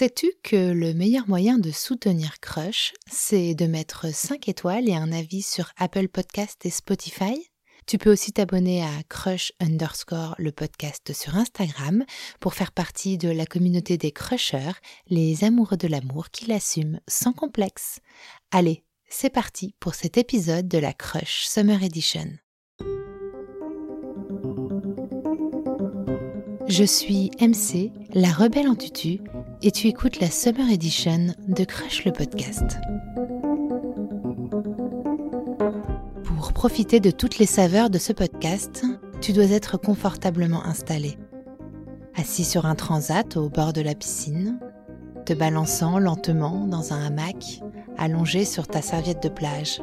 Sais-tu que le meilleur moyen de soutenir Crush, c'est de mettre 5 étoiles et un avis sur Apple Podcast et Spotify? Tu peux aussi t'abonner à Crush underscore le podcast sur Instagram pour faire partie de la communauté des crushers, les amoureux de l'amour qui l'assument sans complexe. Allez, c'est parti pour cet épisode de la Crush Summer Edition. Je suis MC, la rebelle en tutu, et tu écoutes la Summer Edition de Crush le podcast. Pour profiter de toutes les saveurs de ce podcast, tu dois être confortablement installé. Assis sur un transat au bord de la piscine, te balançant lentement dans un hamac allongé sur ta serviette de plage.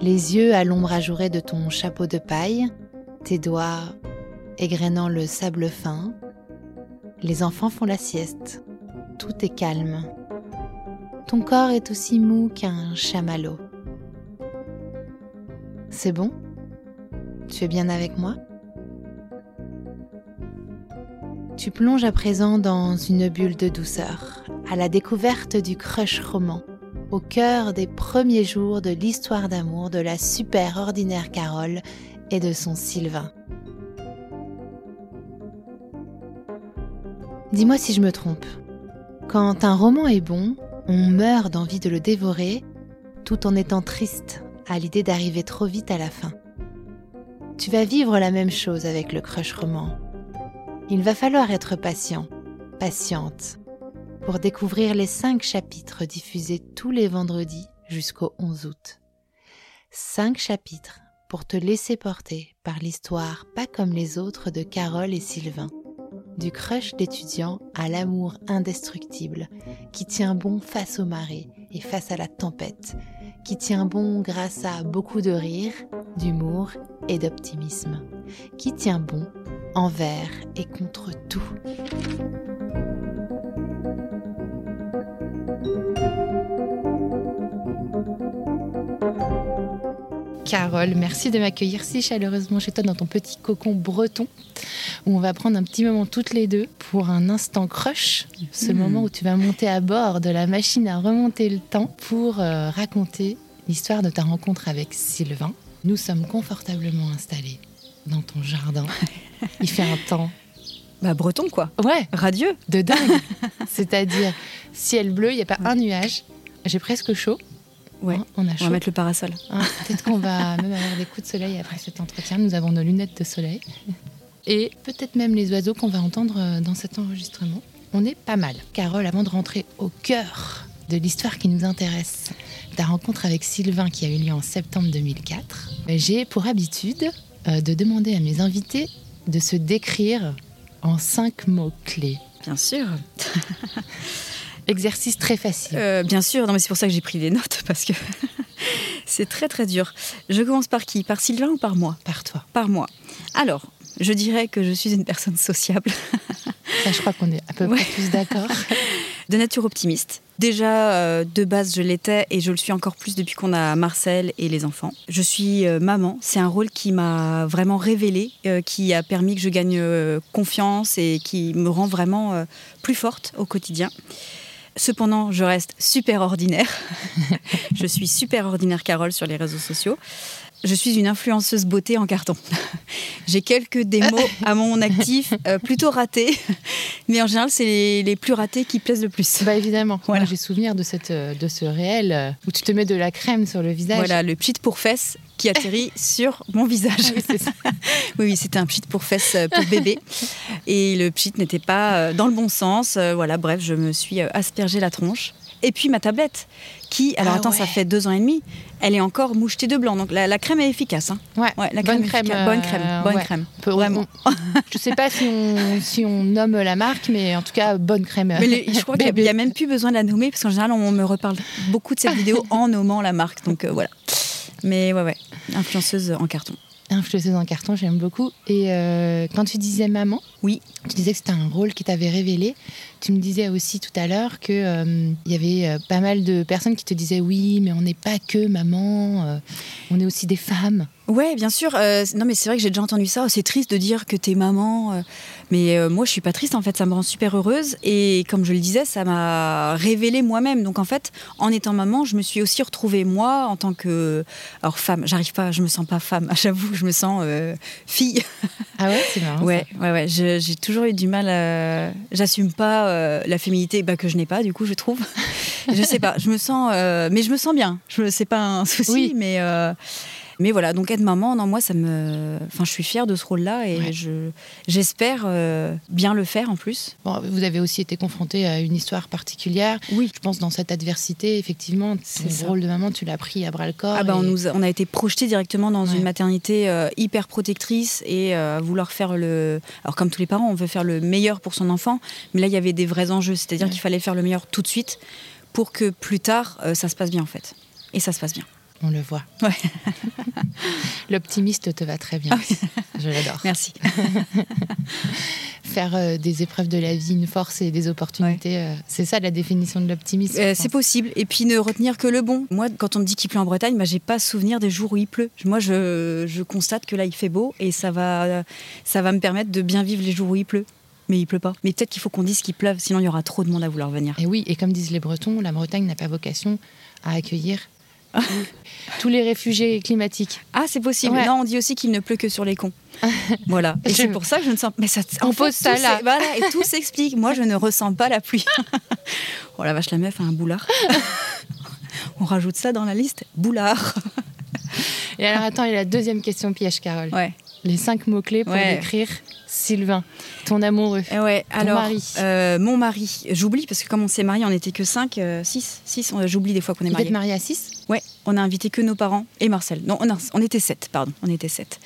Les yeux à l'ombre ajourée de ton chapeau de paille, tes doigts égrenant le sable fin. Les enfants font la sieste. Tout est calme. Ton corps est aussi mou qu'un chamallow. C'est bon? Tu es bien avec moi? Tu plonges à présent dans une bulle de douceur, à la découverte du crush roman, au cœur des premiers jours de l'histoire d'amour de la super ordinaire Carole et de son Sylvain. Dis-moi si je me trompe. Quand un roman est bon, on meurt d'envie de le dévorer tout en étant triste à l'idée d'arriver trop vite à la fin. Tu vas vivre la même chose avec le crush roman. Il va falloir être patient, patiente, pour découvrir les cinq chapitres diffusés tous les vendredis jusqu'au 11 août. Cinq chapitres pour te laisser porter par l'histoire pas comme les autres de Carole et Sylvain du crush d'étudiant à l'amour indestructible, qui tient bon face aux marées et face à la tempête, qui tient bon grâce à beaucoup de rire, d'humour et d'optimisme, qui tient bon envers et contre tout. Carole, merci de m'accueillir si chaleureusement chez toi dans ton petit cocon breton, où on va prendre un petit moment toutes les deux pour un instant crush, ce hmm. moment où tu vas monter à bord de la machine à remonter le temps pour euh, raconter l'histoire de ta rencontre avec Sylvain. Nous sommes confortablement installés dans ton jardin. Il fait un temps bah, breton, quoi. Ouais. Radieux. De dingue. C'est-à-dire, ciel bleu, il n'y a pas un nuage. J'ai presque chaud. Ouais, hein, on, a va mettre le parasol. Hein, peut-être qu'on va même avoir des coups de soleil après cet entretien. Nous avons nos lunettes de soleil. Et peut-être même les oiseaux qu'on va entendre euh, dans cet enregistrement. On est pas mal. Carole, avant de rentrer au cœur de l'histoire qui nous intéresse, ta rencontre avec Sylvain qui a eu lieu en septembre 2004, j'ai pour habitude euh, de demander à mes invités de se décrire en cinq mots-clés. Bien sûr. Exercice très facile. Euh, bien sûr, non, mais c'est pour ça que j'ai pris les notes, parce que c'est très très dur. Je commence par qui? Par Sylvain ou par moi? Par toi. Par moi. Alors, je dirais que je suis une personne sociable. Ça, je crois qu'on est à peu près tous d'accord. De nature optimiste. Déjà, euh, de base, je l'étais et je le suis encore plus depuis qu'on a Marcel et les enfants. Je suis euh, maman. C'est un rôle qui m'a vraiment révélée, qui a permis que je gagne confiance et qui me rend vraiment plus forte au quotidien. Cependant, je reste super ordinaire. je suis super ordinaire Carole sur les réseaux sociaux. Je suis une influenceuse beauté en carton. J'ai quelques démos à mon actif, euh, plutôt ratés, mais en général, c'est les, plus ratés qui plaisent le plus. Bah évidemment. Voilà. J'ai souvenir de, cette, euh, de ce réel euh, où tu te mets de la crème sur le visage. Voilà, le pchit pour fesses qui atterrit sur mon visage. oui, oui, c'était un pchit pour fesses pour bébé. Et le pchit n'était pas dans le bon sens. Voilà, bref, je me suis aspergé la tronche. Et puis ma tablette, qui, alors ah attends, ça fait deux ans et demi, elle est encore mouchetée de blanc. Donc la, crème est efficace. Hein. Ouais, la bonne crème. bonne crème. bonne crème. Vraiment. je sais pas si on, si on nomme la marque, mais en tout cas, bonne crème. Mais je crois qu'il n'y a, même plus besoin de la nommer, parce qu'en général, on me reparle beaucoup de cette vidéo en nommant la marque. Donc euh, voilà. Mais ouais, ouais, influenceuse en carton influenceuse en carton, j'aime beaucoup. Et euh, quand tu disais maman, oui, tu disais que c'était un rôle qui t'avait révélé. Tu me disais aussi tout à l'heure que euh, il y avait euh, pas mal de personnes qui te disaient oui, mais on n'est pas que maman, on est aussi des femmes. Ouais, bien sûr. Euh, non, mais c'est vrai que j'ai déjà entendu ça. Oh, c'est triste de dire que t'es maman. euh, mais euh, moi, je suis pas triste. En fait, ça me rend super heureuse. Et comme je le disais, ça m'a révélé moi-même. Donc, en fait, en étant maman, je me suis aussi retrouvée moi en tant que. Alors, femme. J'arrive pas. Je me sens pas femme. J'avoue, je me sens fille. Ah ouais, c'est marrant. Ouais, ouais, ouais. J'ai toujours eu du mal à. J'assume pas la féminité bah, que je n'ai pas, du coup, je trouve. je sais pas. Je me sens. Mais je me sens bien. Je C'est pas un souci, Oui. mais. Mais voilà, donc être maman, non, moi, ça me. Enfin, je suis fière de ce rôle-là et Ouais. je j'espère euh, bien le faire en plus. Bon, vous avez aussi été confronté à une histoire particulière. Oui. Je pense dans cette adversité, effectivement, C'est ça. rôle de maman, tu l'as pris à bras le corps. Ah bah on, nous a, on a été projeté directement dans Ouais. une maternité euh, hyper protectrice et euh, vouloir faire le... Alors comme tous les parents, on veut faire le meilleur pour son enfant, mais là il y avait des vrais enjeux, c'est-à-dire Ouais. qu'il fallait faire le meilleur tout de suite pour que plus tard ça se passe bien en fait. Et ça se passe bien. On le voit. Ouais. L'optimiste te va très bien. Je l'adore. Merci. Faire euh, des épreuves de la vie une force et des opportunités, euh, c'est ça la définition de l'optimisme. Euh, c'est possible. Et puis ne retenir que le bon. Moi, quand on me dit qu'il pleut en Bretagne, bah, j'ai pas souvenir des jours où il pleut. Moi, je, je constate que là, il fait beau et ça va, ça va me permettre de bien vivre les jours où il pleut. Mais il pleut pas. Mais peut-être qu'il faut qu'on dise qu'il pleuve, sinon il y aura trop de monde à vouloir venir. Et oui, et comme disent les Bretons, la Bretagne n'a pas vocation à accueillir tous- les réfugiés climatiques. Ah, c'est possible. Ouais. Non, on dit aussi qu'il ne pleut que sur les cons. voilà. Et c'est pour ça que je ne sens. Mais ça, On en fait, pose ça là. Voilà, et tout s'explique. Moi, je ne ressens pas la pluie. oh la vache, la meuf a un boulard. on rajoute ça dans la liste. Boulard. Et alors attends, il y a la deuxième question piège, Carole. Ouais. Les cinq mots-clés pour Ouais. décrire Sylvain, ton amoureux. Eh ouais, alors, mari. euh, mon mari, j'oublie parce que comme on s'est mariés, on n'était que 5, 6, 6, j'oublie des fois qu'on est Vous êtes mariés. marié à 6 Ouais, on a invité que nos parents et Marcel. Non, on, a- on était 7, pardon, on était 7.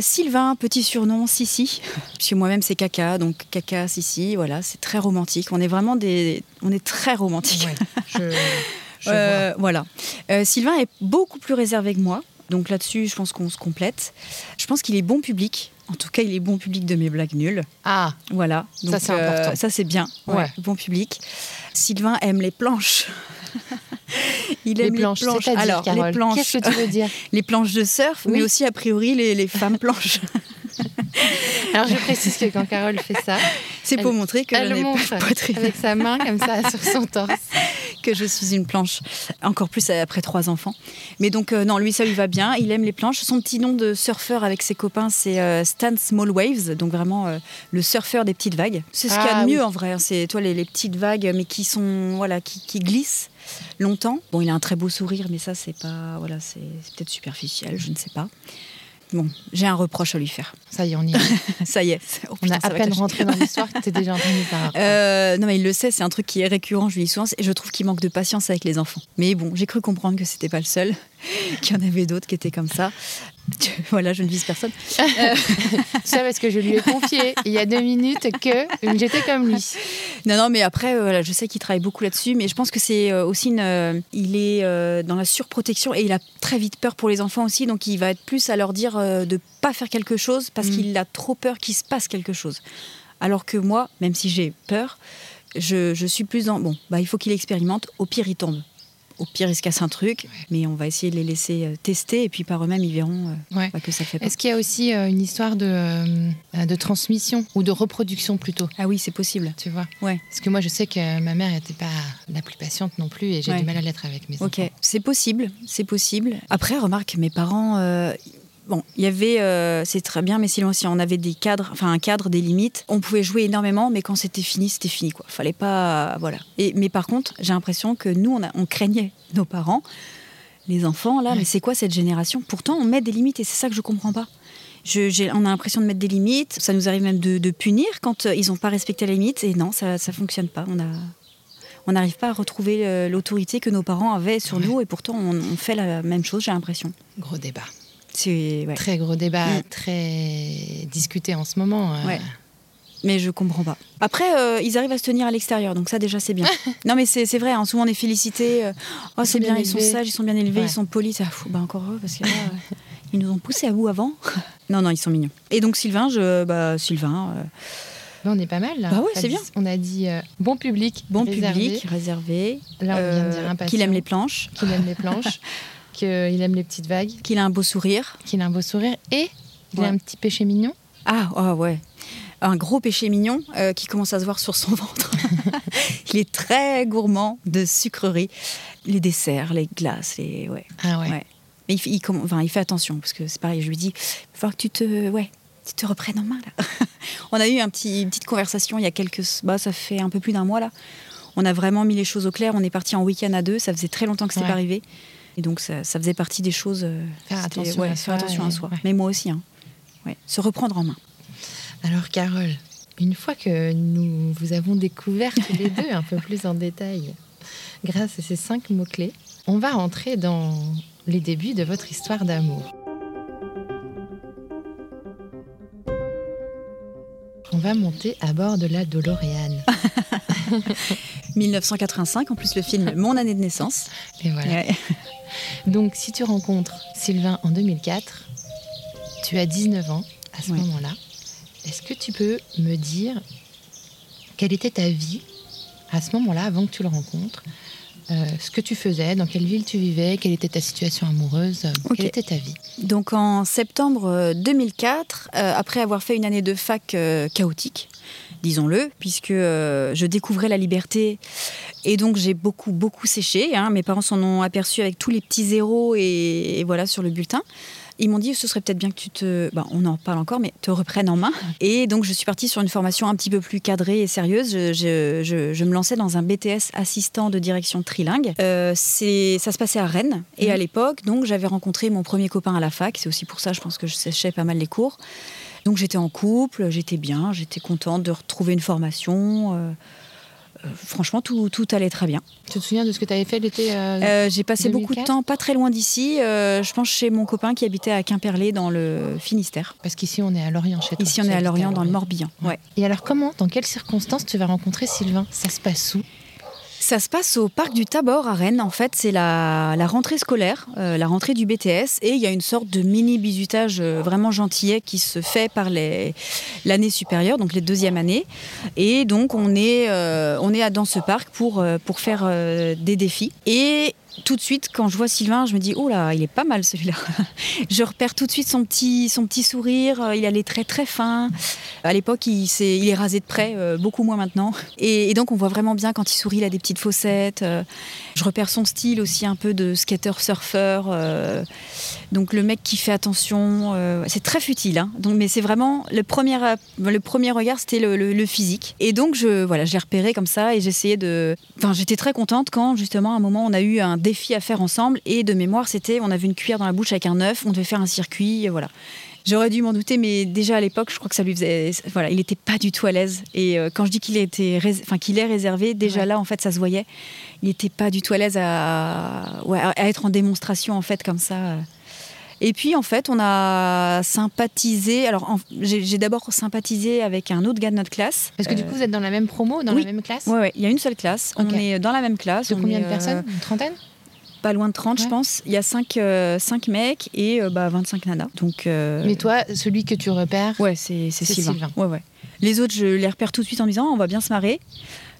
Sylvain, petit surnom, Sissi, puisque moi-même c'est Caca, donc Caca, Sissi, voilà, c'est très romantique. On est vraiment des... On est très romantique. je, je Euh, voilà. Euh, Sylvain est beaucoup plus réservé que moi. Donc là-dessus, je pense qu'on se complète. Je pense qu'il est bon public. En tout cas, il est bon public de mes blagues nulles. Ah, Voilà. Ça, Donc, c'est euh, important. ça, c'est bien. Ouais, Ouais. Bon public. Sylvain aime les planches. il les aime planches, les planches. Alors, Carole, les planches, qu'est-ce que tu veux dire les planches de surf, Oui. mais aussi, a priori, les, les femmes planches. Alors je précise que quand Carole fait ça, C'est pour montrer que elle je montre pas de poitrine, avec sa main comme ça sur son torse. Que je suis une planche. Encore plus après trois enfants. Mais donc, euh, non, lui, ça lui va bien. Il aime les planches. Son petit nom de surfeur avec ses copains, c'est euh, Stan Small Waves. Donc, vraiment, euh, le surfeur des petites vagues. C'est ce qu'il y a Ah, de mieux oui. en vrai. hein. C'est toi les, les petites vagues, mais qui sont voilà, qui, qui glissent longtemps. Bon, il a un très beau sourire, mais ça, c'est pas voilà, c'est peut-être superficiel, je ne sais pas. Bon, j'ai un reproche à lui faire. Ça y est, on y est. ça y est. oh On a à peine rentré dans l'histoire que t'es déjà entendu par Euh, non, mais il le sait, c'est un truc qui est récurrent, je lui dis souvent, et je trouve qu'il manque de patience avec les enfants. Mais bon, j'ai cru comprendre que c'était pas le seul, qu'il y en avait d'autres qui étaient comme ça. voilà, je ne vise personne. Ça parce que je lui ai confié il y a deux minutes que j'étais comme lui. Non, non, mais après, euh, voilà, je sais qu'il travaille beaucoup là-dessus, mais je pense que c'est euh, aussi une. euh, il est euh, dans la surprotection et il a très vite peur pour les enfants aussi, donc il va être plus à leur dire euh, de pas faire quelque chose parce Mm. qu'il a trop peur qu'il se passe quelque chose. Alors que moi, même si j'ai peur, je, je suis plus dans. Bon, bah, il faut qu'il expérimente, au pire, il tombe. Au pire, il se casse un truc, mais on va essayer de les laisser euh, tester et puis par eux-mêmes, ils verront euh, Ouais. bah, que ça fait pas. Est-ce qu'il y a aussi euh, une histoire de, euh, de transmission ou de reproduction plutôt? Ah oui, c'est possible. tu vois? Ouais. Parce que moi, je sais que ma mère n'était pas la plus patiente non plus et j'ai Ouais. du mal à l'être avec mes Ok, enfants. c'est possible, c'est possible. Après, remarque, mes parents, bon, il y avait, euh, c'est très bien, mais sinon aussi, on avait des cadres, enfin un cadre, des limites. On pouvait jouer énormément, mais quand c'était fini, c'était fini, quoi. Fallait pas, voilà. Et mais par contre, j'ai l'impression que nous, on, a- on craignait nos parents, les enfants là, Ouais. mais c'est quoi cette génération? Pourtant, on met des limites et c'est ça que je comprends pas. Je- on a l'impression de mettre des limites. Ça nous arrive même de, de punir quand euh, ils n'ont pas respecté les limites. Et non, ça ne fonctionne pas. On a, on n'arrive pas à retrouver euh, l'autorité que nos parents avaient sur Ouais. nous et pourtant on, on fait la même chose, j'ai l'impression. Gros débat. C'est ouais. Très gros débat, Mm. très discuté en ce moment. euh. Ouais. Mais je comprends pas. Après, euh, ils arrivent à se tenir à l'extérieur, donc ça déjà c'est bien. non mais c'est c'est vrai, hein, souvent on est félicité. euh, oh c'est bien, bien ils sont sages, ils sont bien élevés, Ouais. ils sont polis. Ah, fou, bah encore eux parce que là, ils nous ont poussés à bout avant. non non, ils sont mignons. Et donc Sylvain, je, bah Sylvain, Là, on est pas mal là. Bah ouais, c'est bien. On a dit euh, bon public, bon réservé. public, réservé, Là, on vient de dire impatient. qu'il aime les planches. qu'il aime les planches. Qu'il aime les petites vagues, Qu'il a un beau sourire. qu'il a un beau sourire et il Ouais. a un petit péché mignon. Ah, ah ouais. Un gros péché mignon euh, qui commence à se voir sur son ventre. il est très gourmand de sucreries. Les desserts, les glaces, les... Ouais. Ah ouais. Ouais. Mais il, fait- il comm- enfin, il fait attention, parce que c'est pareil, je lui dis, il falloir que tu te, ouais, tu te reprennes en main, là. On a eu un petit, une petite conversation il y a quelques... Bah, ça fait un peu plus d'un mois, là. On a vraiment mis les choses au clair. On est parti en week-end à deux. Ça faisait très longtemps que c'était Ouais. pas arrivé. Et donc, ça, ça faisait partie des choses... euh, Faire attention ouais, à faire soi attention à et- soi. ouais. Mais moi aussi, hein. Ouais. Se reprendre en main. Alors Carole, une fois que nous vous avons découvert tous les deux un peu plus en détail, grâce à ces cinq mots-clés, on va rentrer dans les débuts de votre histoire d'amour. On va monter à bord de la DeLorean. 1985, en plus le film Mon année de naissance. Et voilà. Ouais. Donc, si tu rencontres Sylvain en 2004, tu as 19 ans à ce Ouais. moment-là. Est-ce que tu peux me dire quelle était ta vie à ce moment-là, avant que tu le rencontres? Euh, Ce que tu faisais, dans quelle ville tu vivais, quelle était ta situation amoureuse, euh, quelle était ta vie? Donc en septembre euh, 2004, euh, après avoir fait une année de fac euh, chaotique, disons-le, puisque euh, je découvrais la liberté et donc j'ai beaucoup beaucoup séché. hein. Mes parents s'en ont aperçu avec tous les petits zéros et, et voilà sur le bulletin. Ils m'ont dit ce serait peut-être bien que tu te, bah, on en parle encore, mais te reprennes en main. Et donc je suis partie sur une formation un petit peu plus cadrée et sérieuse. Je, je- je- je me lançais dans un BTS assistant de direction trilingue. Euh, c'est, ça se passait à Rennes. Et Mhm. à l'époque, donc j'avais rencontré mon premier copain à la fac. C'est aussi pour ça, je pense que je séchais pas mal les cours. Donc j'étais en couple, j'étais bien, j'étais contente de retrouver une formation. euh, euh, franchement, tout, tout allait très bien. Tu te souviens de ce que tu avais fait l'été euh, j'ai passé beaucoup de 2004? temps, pas très loin d'ici. je pense chez mon copain qui habitait à Quimperlé dans le Finistère. Parce qu'ici, on est à Lorient chez toi. Ici, on est à Lorient, dans le Morbihan. Ouais. Et alors, comment, dans quelles circonstances tu vas rencontrer Sylvain? Ça se passe où? Ça se passe au parc du Tabor à Rennes. En fait, c'est la, rentrée scolaire, euh, la rentrée du BTS. Et il y a une sorte de mini bisutage euh, vraiment gentillet qui se fait par l'année supérieure, donc les deuxièmes années. Et donc, on est, euh, dans ce parc pour, pour faire des défis. Et tout de suite, quand je vois Sylvain, je me dis, oh là, il est pas mal celui-là. je repère tout de suite son petit, son petit sourire. Euh, Il a les traits très fins. À l'époque, il, est rasé de près, euh, beaucoup moins maintenant. Et, donc, on voit vraiment bien quand il sourit, il a des petites fossettes. euh, je repère son style aussi un peu de skater-surfeur. donc, le mec qui fait attention. c'est très futile, hein. donc, mais c'est vraiment le premier, le premier regard, c'était le physique. Et donc, je, voilà, je l'ai repéré comme ça et j'essayais de. Enfin, j'étais très contente quand, justement, à un moment, on a eu un défi à faire ensemble. Et de mémoire, c'était on avait une cuillère dans la bouche avec un œuf, on devait faire un circuit, voilà. J'aurais dû m'en douter, mais déjà à l'époque, je crois que ça lui faisait. Voilà, il n'était pas du tout à l'aise. Et euh, quand je dis qu'il était, enfin qu'il est réservé, déjà Ouais. là, en fait, ça se voyait. Il n'était pas du tout à l'aise à, ouais, à être en démonstration, en fait, comme ça. Et puis, en fait, on a sympathisé. Alors, j'ai d'abord sympathisé avec un autre gars de notre classe. Parce que du Euh, coup, vous êtes dans la même promo, dans oui. la même classe ouais, il y a une seule classe. On est dans la même classe. De on combien est, de personnes? Euh, Une trentaine? Pas loin de 30, Ouais. je pense. Il y a 5, mecs et euh, bah, 25 nanas. Donc, euh, Mais toi, celui que tu repères, Ouais, c'est c'est C'est Sylvain. Sylvain. Ouais, ouais. Les autres, je les repère tout de suite en me disant, Ah, on va bien se marrer.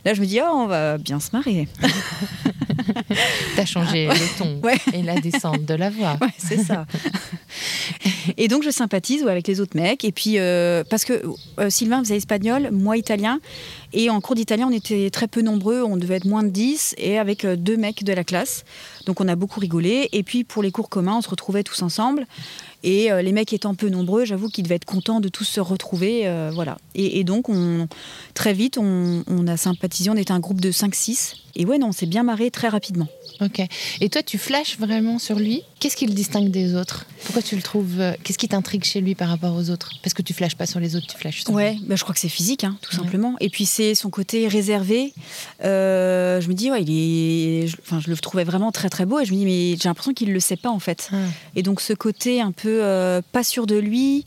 Là, je me dis, oh, on va bien se marrer. t'as changé le ton Ouais. et la descente de la voix. Ouais, c'est ça. et donc, je sympathise avec les autres mecs. Et puis, euh, parce que euh, Sylvain faisait espagnol, moi italien. Et en cours d'italien, on était très peu nombreux. On devait être moins de 10 et avec euh, deux mecs de la classe. Donc, on a beaucoup rigolé. Et puis, pour les cours communs, on se retrouvait tous ensemble. Et euh, les mecs étant peu nombreux, j'avoue qu'ils devaient être contents de tous se retrouver. euh, voilà. Et, donc, on, très vite, on, on a sympathisé. On était un groupe de 5-6. Et ouais, non, on s'est bien marré très rapidement. Ok. Et toi, tu flashes vraiment sur lui? Qu'est-ce qui le distingue des autres? Pourquoi tu le trouves euh, Qu'est-ce qui t'intrigue chez lui par rapport aux autres? Parce que tu flashes pas sur les autres, tu flashes sur Ouais, lui. bah, je crois que c'est physique, hein, tout Ouais. simplement. Et puis c'est son côté réservé. Euh, je me dis, ouais, il est. je- Enfin, je le trouvais vraiment très très beau. Et je me dis, mais j'ai l'impression qu'il le sait pas en fait. Ah. Et donc ce côté un peu euh, pas sûr de lui,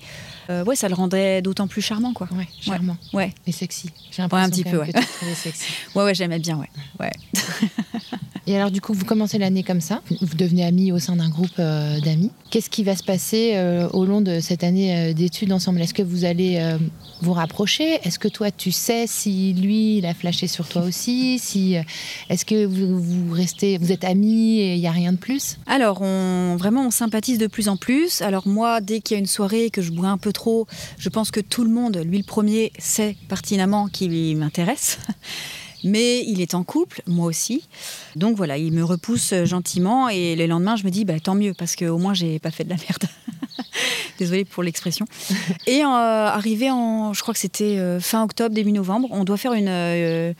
euh, ouais, ça le rendait d'autant plus charmant, quoi. Ouais, charmant. Ouais, Et sexy. J'ai l'impression un petit peu, ouais. que tu le trouvais sexy. ouais, ouais, j'aimais bien, ouais. ouais. Et alors, du coup, vous commencez l'année comme ça. Vous devenez amis au sein d'un groupe euh, d'amis. Qu'est-ce qui va se passer euh, au long de cette année euh, d'études ensemble? Est-ce que vous allez vous rapprocher? Est-ce que toi, tu sais si lui, il a flashé sur toi aussi? Si Est-ce que vous, vous, restez, vous êtes amis et il n'y a rien de plus? Alors, vraiment, on sympathise de plus en plus. Alors, moi, dès qu'il y a une soirée que je bois un peu trop, je pense que tout le monde, lui le premier, sait pertinemment qu'il m'intéresse. Mais il est en couple, moi aussi. Donc voilà, il me repousse gentiment et le lendemain, je me dis bah, tant mieux parce qu'au moins, j'ai pas fait de la merde. Désolée pour l'expression. Et euh, arrivé en, je crois que c'était euh, fin octobre, début novembre, on doit faire une, euh,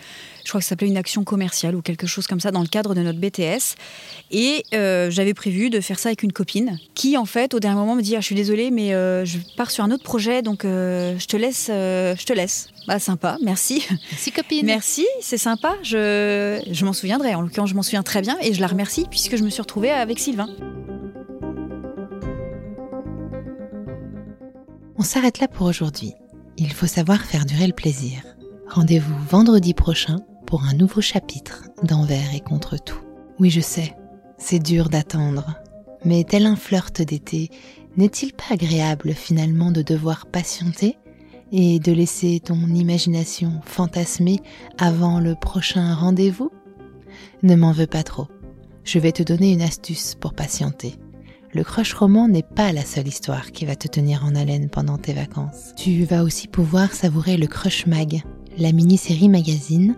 je crois que ça s'appelait une action commerciale ou quelque chose comme ça dans le cadre de notre BTS. Et j'avais prévu de faire ça avec une copine qui, en fait, au dernier moment, me dit ah, Je suis désolée, mais je pars sur un autre projet, donc je te laisse. je te laisse. Bah, sympa, merci. Merci, copine. Merci, c'est sympa. Je, je m'en souviendrai. En l'occurrence, je m'en souviens très bien et je la remercie puisque je me suis retrouvée avec Sylvain. On s'arrête là pour aujourd'hui. Il faut savoir faire durer le plaisir. Rendez-vous vendredi prochain pour un nouveau chapitre d'Envers et contre tout. Oui, je sais, c'est dur d'attendre. Mais tel un flirt d'été, n'est-il pas agréable finalement de devoir patienter et de laisser ton imagination fantasmer avant le prochain rendez-vous? Ne m'en veux pas trop. Je vais te donner une astuce pour patienter le crush roman n'est pas la seule histoire qui va te tenir en haleine pendant tes vacances. Tu vas aussi pouvoir savourer le Crush Mag, la mini-série magazine,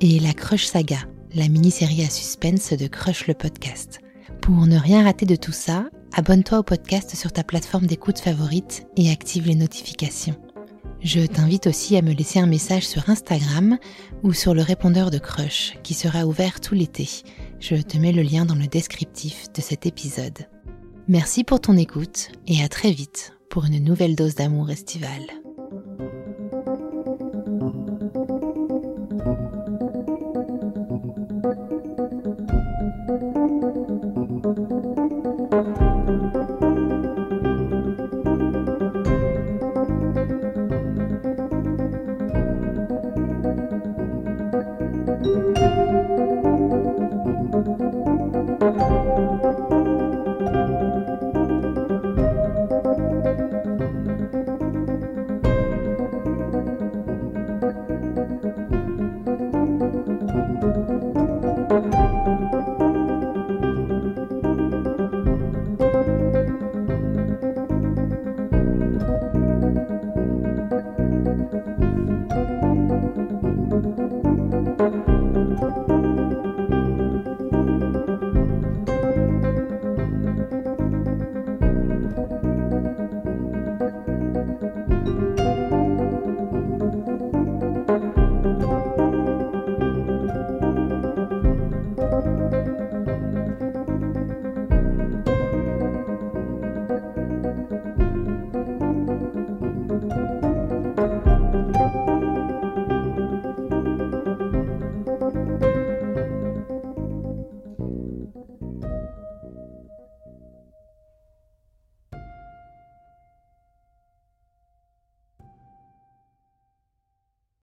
et la Crush Saga, la mini-série à suspense de Crush le podcast. Pour ne rien rater de tout ça, abonne-toi au podcast sur ta plateforme d'écoute favorite et active les notifications. Je t'invite aussi à me laisser un message sur Instagram ou sur le répondeur de Crush qui sera ouvert tout l'été. Je te mets le lien dans le descriptif de cet épisode. Merci pour ton écoute et à très vite pour une nouvelle dose d'amour estival.